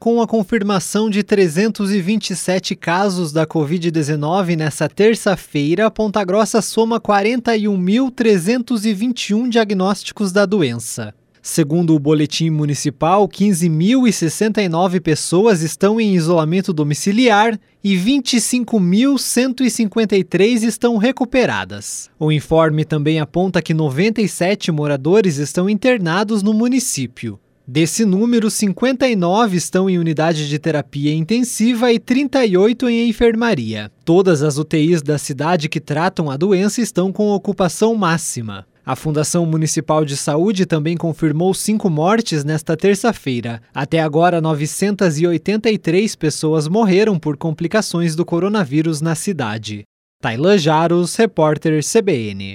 Com a confirmação de 327 casos da Covid-19 nesta terça-feira, Ponta Grossa soma 41.321 diagnósticos da doença. Segundo o boletim municipal, 15.069 pessoas estão em isolamento domiciliar e 25.153 estão recuperadas. O informe também aponta que 97 moradores estão internados no município. Desse número, 59 estão em unidade de terapia intensiva e 38 em enfermaria. Todas as UTIs da cidade que tratam a doença estão com ocupação máxima. A Fundação Municipal de Saúde também confirmou cinco mortes nesta terça-feira. Até agora, 983 pessoas morreram por complicações do coronavírus na cidade. Tailan Jaros, repórter CBN.